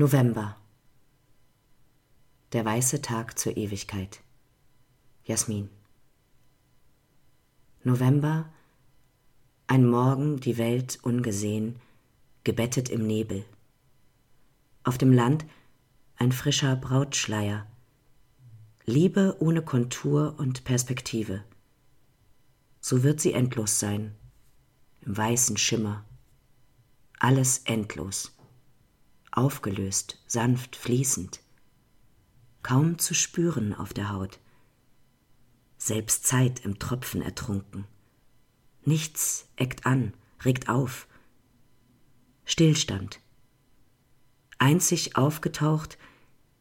November. Der weiße Tag zur Ewigkeit. Jasmin. November, ein Morgen, die Welt ungesehen, gebettet im Nebel. Auf dem Land ein frischer Brautschleier. Liebe ohne Kontur und Perspektive. So wird sie endlos sein, im weißen Schimmer. Alles endlos, aufgelöst, sanft, fließend, kaum zu spüren auf der Haut. Selbst Zeit im Tropfen ertrunken. Nichts eckt an, regt auf. Stillstand einzig aufgetaucht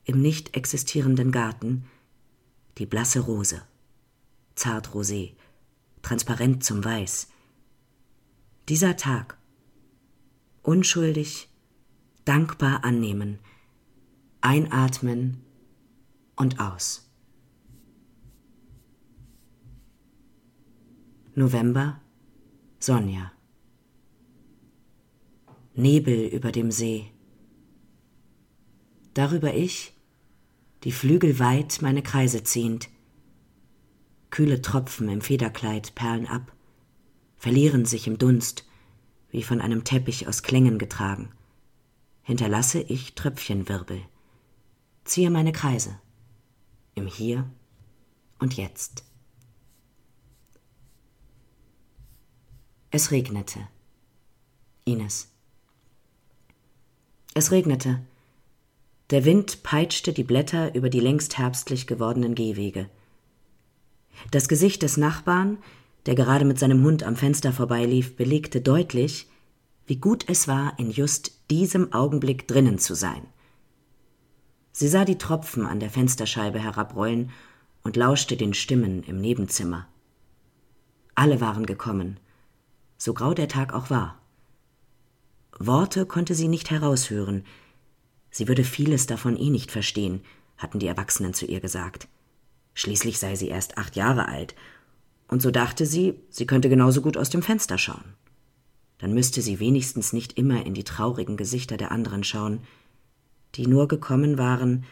im nicht existierenden Garten, die blasse Rose, zart rosé, transparent zum Weiß. Dieser Tag, unschuldig, dankbar annehmen, einatmen und aus. November, Sonja. Nebel über dem See darüber ich, die Flügel weit meine Kreise ziehend. Kühle Tropfen im Federkleid perlen ab, verlieren sich im Dunst, wie von einem Teppich aus Klängen getragen. Hinterlasse ich Tröpfchenwirbel, ziehe meine Kreise, im Hier und Jetzt. Es regnete. Ines. Es regnete der Wind peitschte die Blätter über die längst herbstlich gewordenen Gehwege. Das Gesicht des Nachbarn, der gerade mit seinem Hund am Fenster vorbeilief, belegte deutlich, wie gut es war, in just diesem Augenblick drinnen zu sein. Sie sah die Tropfen an der Fensterscheibe herabrollen und lauschte den Stimmen im Nebenzimmer. Alle waren gekommen, so grau der Tag auch war. Worte konnte sie nicht heraushören, Sie würde vieles davon eh nicht verstehen, hatten die Erwachsenen zu ihr gesagt. Schließlich sei sie erst acht Jahre alt, und so dachte sie, sie könnte genauso gut aus dem Fenster schauen. Dann müsste sie wenigstens nicht immer in die traurigen Gesichter der anderen schauen, die nur gekommen waren,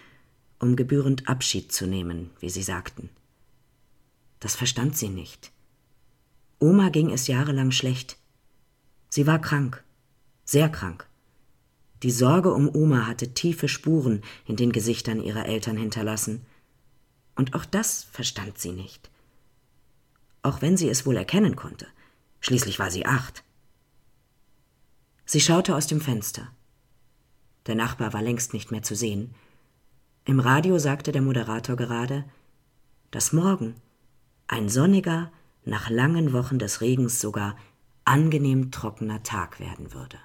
um gebührend Abschied zu nehmen, wie sie sagten. Das verstand sie nicht. Oma ging es jahrelang schlecht. Sie war krank, sehr krank. Die Sorge um Oma hatte tiefe Spuren in den Gesichtern ihrer Eltern hinterlassen. Und auch das verstand sie nicht. Auch wenn sie es wohl erkennen konnte. Schließlich war sie acht. Sie schaute aus dem Fenster. Der Nachbar war längst nicht mehr zu sehen. Im Radio sagte der Moderator gerade, dass morgen ein sonniger, nach langen Wochen des Regens sogar angenehm trockener Tag werden würde.